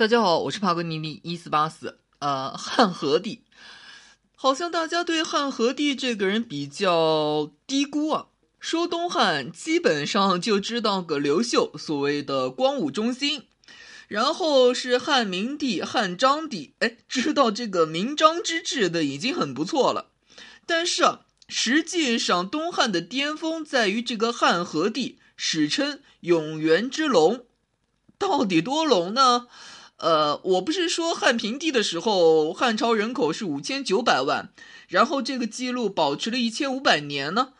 大家好，我是帕格尼尼一四八四。呃，汉和帝，好像大家对汉和帝这个人比较低估啊。说东汉，基本上就知道个刘秀，所谓的光武中兴，然后是汉明帝、汉章帝。哎，知道这个明章之治的已经很不错了。但是啊，实际上东汉的巅峰在于这个汉和帝，史称永元之龙，到底多龙呢？呃，我不是说汉平帝的时候，汉朝人口是五千九百万，然后这个记录保持了一千五百年呢。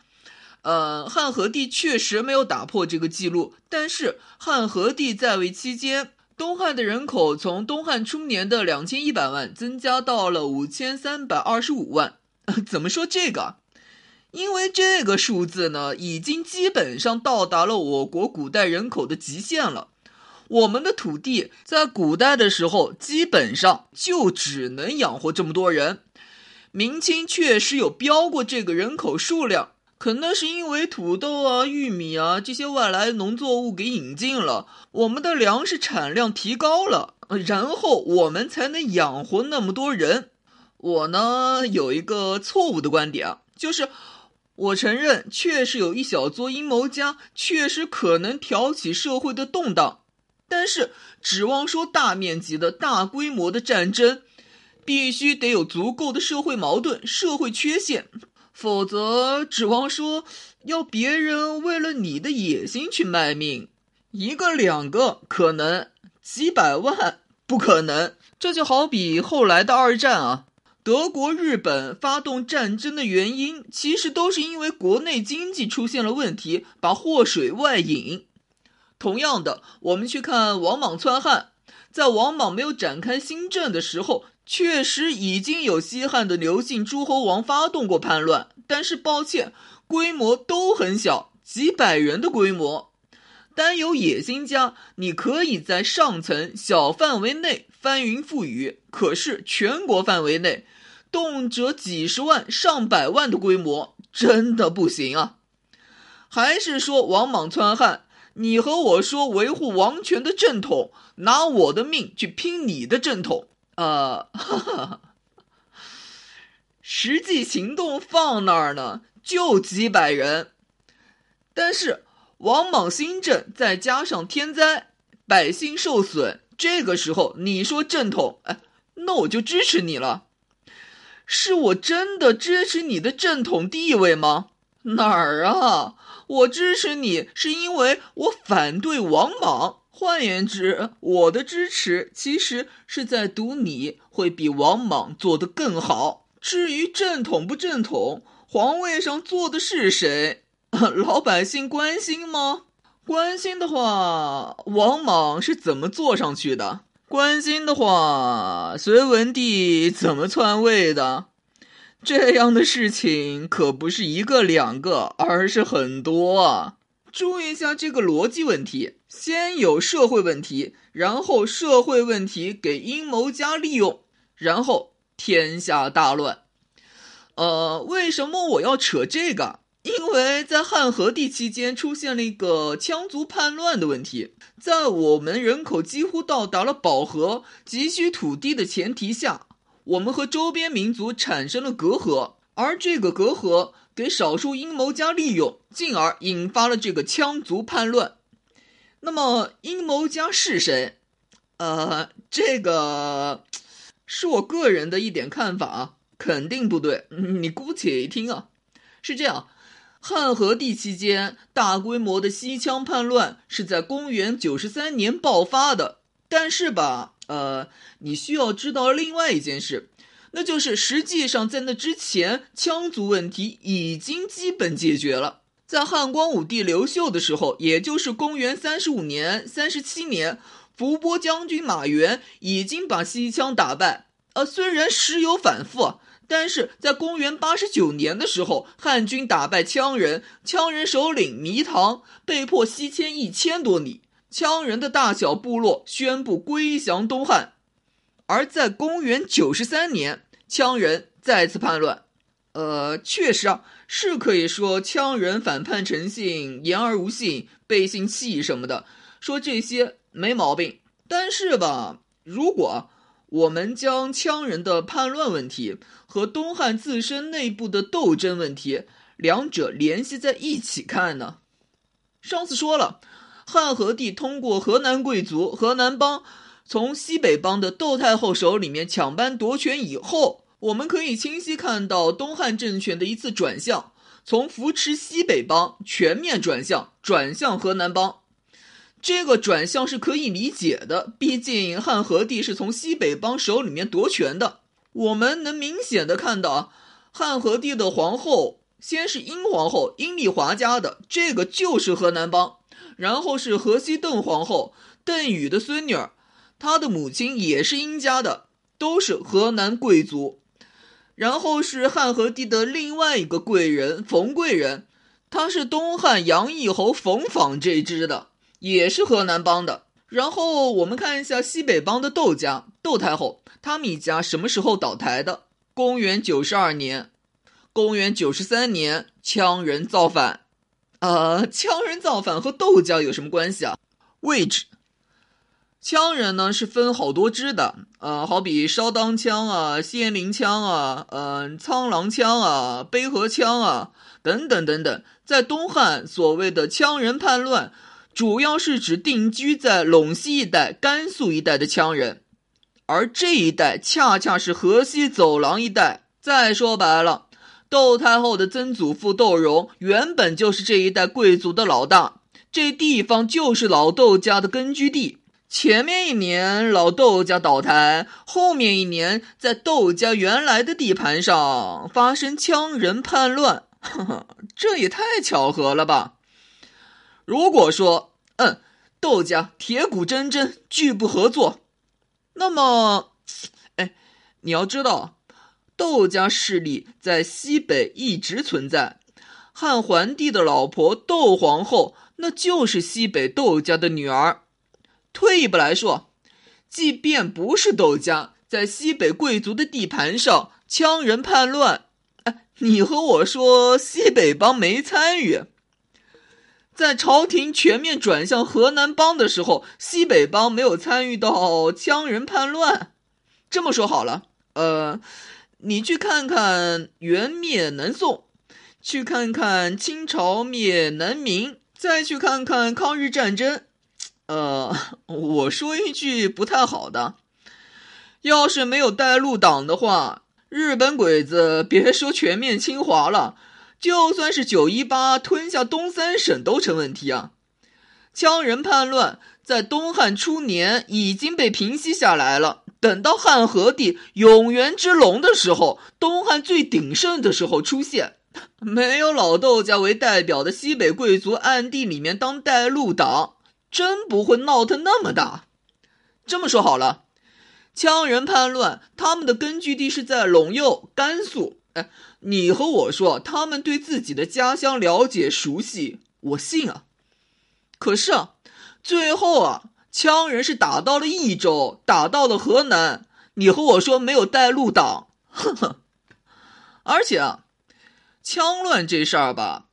呃，汉和帝确实没有打破这个记录，但是汉和帝在位期间，东汉的人口从东汉初年的两千一百万增加到了五千三百二十五万。怎么说这个？因为这个数字呢，已经基本上到达了我国古代人口的极限了。我们的土地在古代的时候，基本上就只能养活这么多人。明清确实有标过这个人口数量，可能是因为土豆啊、玉米啊这些外来农作物给引进了，我们的粮食产量提高了，然后我们才能养活那么多人。我呢有一个错误的观点啊，就是我承认确实有一小撮阴谋家，确实可能挑起社会的动荡。但是，指望说大面积的大规模的战争，必须得有足够的社会矛盾、社会缺陷，否则指望说要别人为了你的野心去卖命，一个两个可能，几百万不可能。这就好比后来的二战啊，德国、日本发动战争的原因，其实都是因为国内经济出现了问题，把祸水外引。同样的，我们去看王莽篡汉，在王莽没有展开新政的时候，确实已经有西汉的刘姓诸侯王发动过叛乱，但是抱歉，规模都很小，几百人的规模。单有野心家，你可以在上层小范围内翻云覆雨，可是全国范围内，动辄几十万、上百万的规模，真的不行啊！还是说王莽篡汉？你和我说维护王权的正统，拿我的命去拼你的正统，呃，实际行动放那儿呢，就几百人。但是王莽新政再加上天灾，百姓受损，这个时候你说正统，哎，那我就支持你了。是我真的支持你的正统地位吗？哪儿啊？我支持你是因为我反对王莽。换言之，我的支持其实是在赌你会比王莽做得更好。至于正统不正统，皇位上坐的是谁，老百姓关心吗？关心的话，王莽是怎么坐上去的？关心的话，隋文帝怎么篡位的？这样的事情可不是一个两个，而是很多啊！注意一下这个逻辑问题：先有社会问题，然后社会问题给阴谋家利用，然后天下大乱。呃，为什么我要扯这个？因为在汉和帝期间出现了一个羌族叛乱的问题，在我们人口几乎到达了饱和、急需土地的前提下。我们和周边民族产生了隔阂，而这个隔阂给少数阴谋家利用，进而引发了这个羌族叛乱。那么阴谋家是谁？呃，这个是我个人的一点看法啊，肯定不对，你姑且一听啊。是这样，汉和帝期间大规模的西羌叛乱是在公元九十三年爆发的，但是吧。呃，你需要知道另外一件事，那就是实际上在那之前，羌族问题已经基本解决了。在汉光武帝刘秀的时候，也就是公元三十五年、三十七年，伏波将军马援已经把西羌打败。呃，虽然时有反复，但是在公元八十九年的时候，汉军打败羌人，羌人首领糜唐被迫西迁一千多里。羌人的大小部落宣布归降东汉，而在公元九十三年，羌人再次叛乱。呃，确实啊，是可以说羌人反叛成性、言而无信、背信弃义什么的，说这些没毛病。但是吧，如果我们将羌人的叛乱问题和东汉自身内部的斗争问题两者联系在一起看呢？上次说了，汉和帝通过河南贵族河南帮从西北邦的窦太后手里面抢班夺权以后，我们可以清晰看到东汉政权的一次转向，从扶持西北邦全面转向转向河南帮。这个转向是可以理解的，毕竟汉和帝是从西北邦手里面夺权的。我们能明显的看到，汉和帝的皇后先是英皇后阴丽华家的，这个就是河南帮；然后是河西邓皇后邓禹的孙女儿，她的母亲也是殷家的，都是河南贵族；然后是汉和帝的另外一个贵人冯贵人，他是东汉杨义侯冯访这支的。也是河南帮的。然后我们看一下西北帮的窦家，窦太后他们一家什么时候倒台的？公元九十二年，公元九十三年，羌人造反。呃，羌人造反和窦家有什么关系啊？位置，羌人呢是分好多支的，呃，好比烧当羌啊、仙灵羌啊、嗯、苍狼羌啊、卑河羌啊等等等等。在东汉所谓的羌人叛乱。主要是指定居在陇西一带、甘肃一带的羌人，而这一带恰恰是河西走廊一带。再说白了，窦太后的曾祖父窦融原本就是这一代贵族的老大，这地方就是老窦家的根据地。前面一年老窦家倒台，后面一年在窦家原来的地盘上发生羌人叛乱，呵呵，这也太巧合了吧！如果说，嗯，窦家铁骨铮铮，拒不合作，那么，哎，你要知道，窦家势力在西北一直存在。汉桓帝的老婆窦皇后，那就是西北窦家的女儿。退一步来说，即便不是窦家在西北贵族的地盘上羌人叛乱，哎，你和我说西北帮没参与？在朝廷全面转向河南帮的时候，西北帮没有参与到羌人叛乱。这么说好了，呃，你去看看元灭南宋，去看看清朝灭南明，再去看看抗日战争。呃，我说一句不太好的，要是没有带路党的话，日本鬼子别说全面侵华了。就算是九一八吞下东三省都成问题啊！羌人叛乱在东汉初年已经被平息下来了。等到汉和帝永元之龙的时候，东汉最鼎盛的时候出现，没有老窦家为代表的西北贵族暗地里面当带路党，真不会闹腾那么大。这么说好了，羌人叛乱，他们的根据地是在陇右、甘肃。哎，你和我说他们对自己的家乡了解熟悉，我信啊。可是啊，最后啊，羌人是打到了益州，打到了河南。你和我说没有带路党，呵呵。而且啊，羌乱这事儿吧，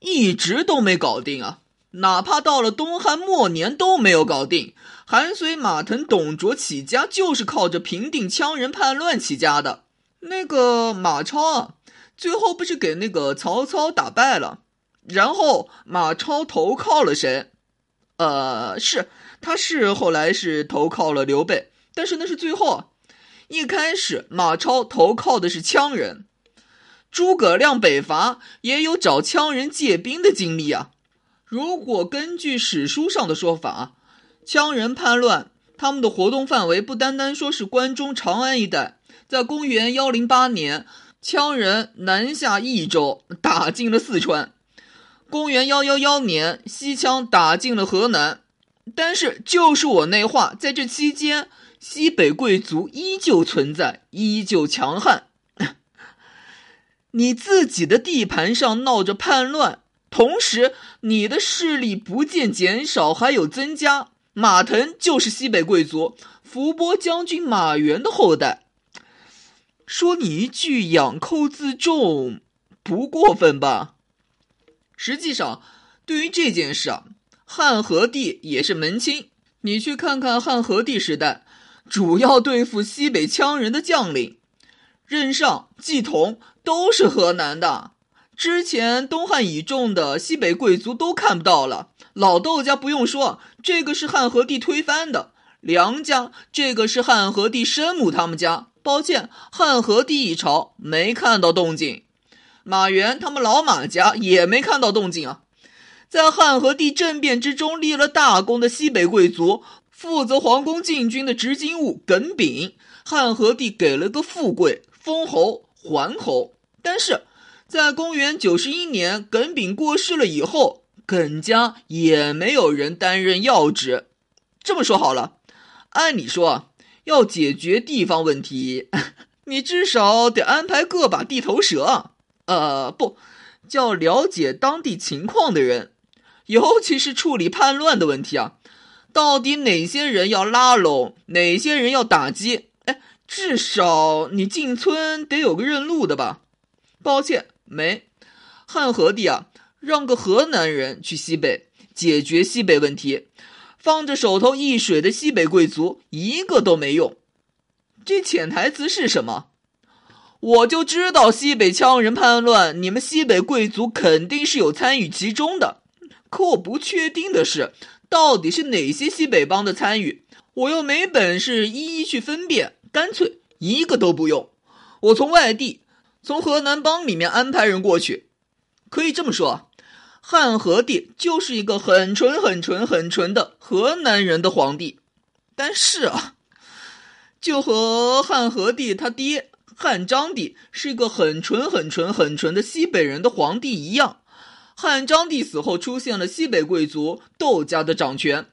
一直都没搞定啊。哪怕到了东汉末年都没有搞定。韩遂、马腾、董卓起家就是靠着平定羌人叛乱起家的。那个马超啊，最后不是给那个曹操打败了，然后马超投靠了谁？呃，是，他是后来是投靠了刘备，但是那是最后。一开始马超投靠的是羌人，诸葛亮北伐也有找羌人借兵的经历啊。如果根据史书上的说法，羌人叛乱，他们的活动范围不单单说是关中长安一带。在公元幺零八年，羌人南下益州，打进了四川。公元幺幺幺年，西羌打进了河南。但是，就是我那话，在这期间，西北贵族依旧存在，依旧强悍。你自己的地盘上闹着叛乱，同时你的势力不见减少，还有增加。马腾就是西北贵族，伏波将军马援的后代。说你一句“养寇自重”，不过分吧？实际上，对于这件事啊，汉和帝也是门亲。你去看看汉和帝时代，主要对付西北羌人的将领，任上、季同都是河南的。之前东汉倚重的西北贵族都看不到了。老窦家不用说，这个是汉和帝推翻的。梁家这个是汉和帝生母他们家。抱歉，汉和帝一朝没看到动静。马援他们老马家也没看到动静啊。在汉和帝政变之中立了大功的西北贵族，负责皇宫禁军的执金吾耿炳，汉和帝给了个富贵，封侯桓侯。但是在公元九十一年，耿炳过世了以后，耿家也没有人担任要职。这么说好了，按理说要解决地方问题，你至少得安排个把地头蛇，呃，不叫了解当地情况的人。尤其是处理叛乱的问题啊，到底哪些人要拉拢，哪些人要打击？哎，至少你进村得有个认路的吧？抱歉，没。汉和帝啊，让个河南人去西北解决西北问题，放着手头一水的西北贵族一个都没用。这潜台词是什么？我就知道西北羌人叛乱，你们西北贵族肯定是有参与其中的。可我不确定的是，到底是哪些西北帮的参与，我又没本事一一去分辨，干脆一个都不用。我从外地，从河南帮里面安排人过去。可以这么说，汉和帝就是一个很纯、很纯、很纯的河南人的皇帝。但是啊，就和汉和帝他爹汉章帝是一个很纯、很纯、很纯的西北人的皇帝一样。汉章帝死后，出现了西北贵族窦家的掌权；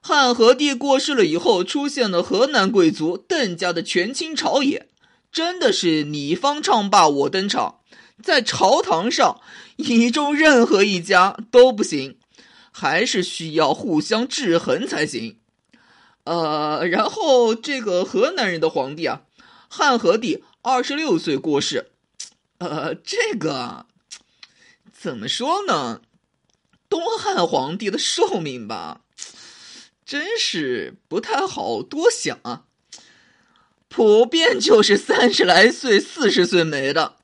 汉和帝过世了以后，出现了河南贵族邓家的权倾朝野。真的是你方唱罢我登场，在朝堂上，以中任何一家都不行，还是需要互相制衡才行。呃，然后这个河南人的皇帝啊，汉和帝二十六岁过世。呃，这个。怎么说呢？东汉皇帝的寿命吧，真是不太好多想啊。普遍就是三十来岁、四十岁没的。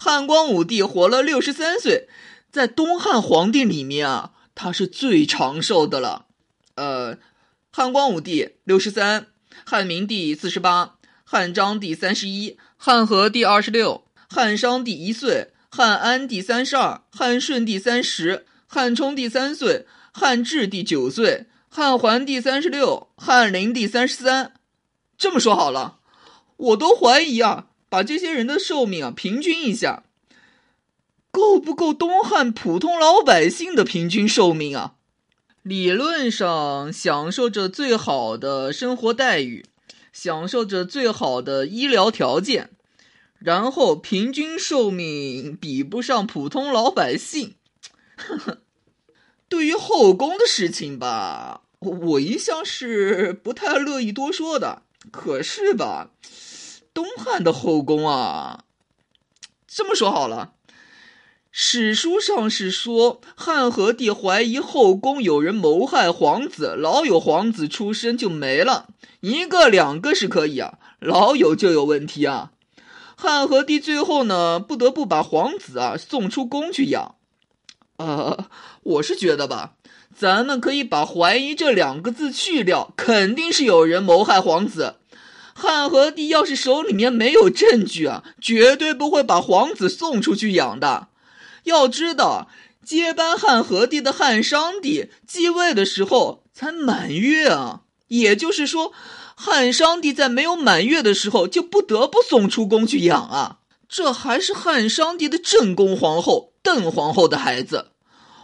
汉光武帝活了六十三岁，在东汉皇帝里面啊，他是最长寿的了。呃，汉光武帝六十三，汉明帝四十八，汉章帝三十一，汉和帝二十六，汉商帝一岁。汉安帝三十二，汉顺帝三十，汉冲帝三岁，汉质帝九岁，汉桓帝三十六，汉灵帝三十三。这么说好了，我都怀疑啊，把这些人的寿命啊平均一下，够不够东汉普通老百姓的平均寿命啊？理论上享受着最好的生活待遇，享受着最好的医疗条件。然后平均寿命比不上普通老百姓，对于后宫的事情吧，我一向是不太乐意多说的。可是吧，东汉的后宫啊，这么说好了，史书上是说汉和帝怀疑后宫有人谋害皇子，老有皇子出生就没了，一个两个是可以啊，老有就有问题啊。汉和帝最后呢，不得不把皇子啊送出宫去养。呃，我是觉得吧，咱们可以把“怀疑”这两个字去掉，肯定是有人谋害皇子。汉和帝要是手里面没有证据啊，绝对不会把皇子送出去养的。要知道，接班汉和帝的汉商帝继位的时候才满月啊，也就是说。汉商帝在没有满月的时候就不得不送出宫去养啊！这还是汉商帝的正宫皇后邓皇后的孩子，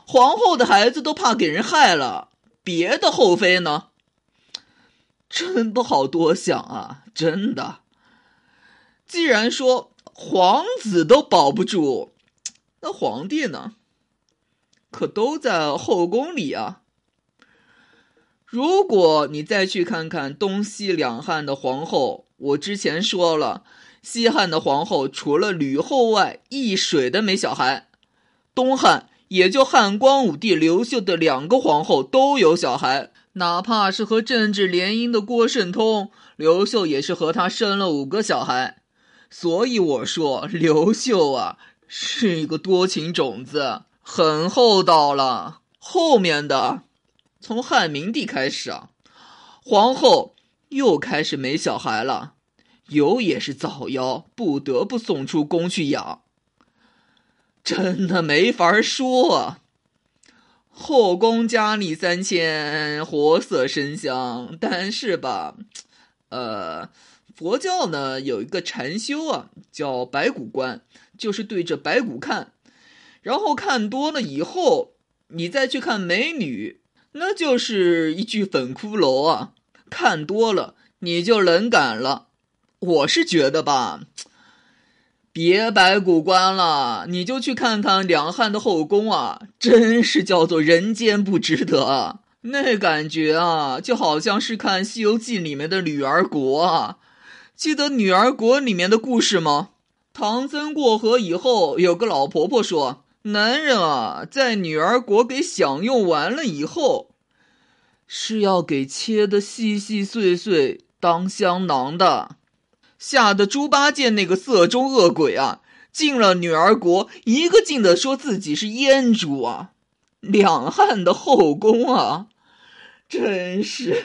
皇后的孩子都怕给人害了，别的后妃呢？真不好多想啊！真的。既然说皇子都保不住，那皇帝呢？可都在后宫里啊。如果你再去看看东西两汉的皇后，我之前说了，西汉的皇后除了吕后外，一水的没小孩；东汉也就汉光武帝刘秀的两个皇后都有小孩，哪怕是和政治联姻的郭圣通，刘秀也是和他生了五个小孩。所以我说，刘秀啊，是一个多情种子，很厚道了。后面的，从汉明帝开始啊，皇后又开始没小孩了，有也是早夭，不得不送出宫去养。真的没法说。后宫佳丽三千，活色生香，但是吧，呃。佛教呢有一个禅修啊，叫白骨观，就是对着白骨看，然后看多了以后，你再去看美女，那就是一具粉骷髅啊！看多了你就冷感了。我是觉得吧，别白骨观了，你就去看看两汉的后宫啊，真是叫做人间不值得啊！那感觉啊，就好像是看《西游记》里面的女儿国啊。记得《女儿国》里面的故事吗？唐僧过河以后，有个老婆婆说：“男人啊，在女儿国给享用完了以后，是要给切的细细碎碎当香囊的。”吓得猪八戒那个色中恶鬼啊，进了女儿国，一个劲的说自己是阉主啊！两汉的后宫啊，真是。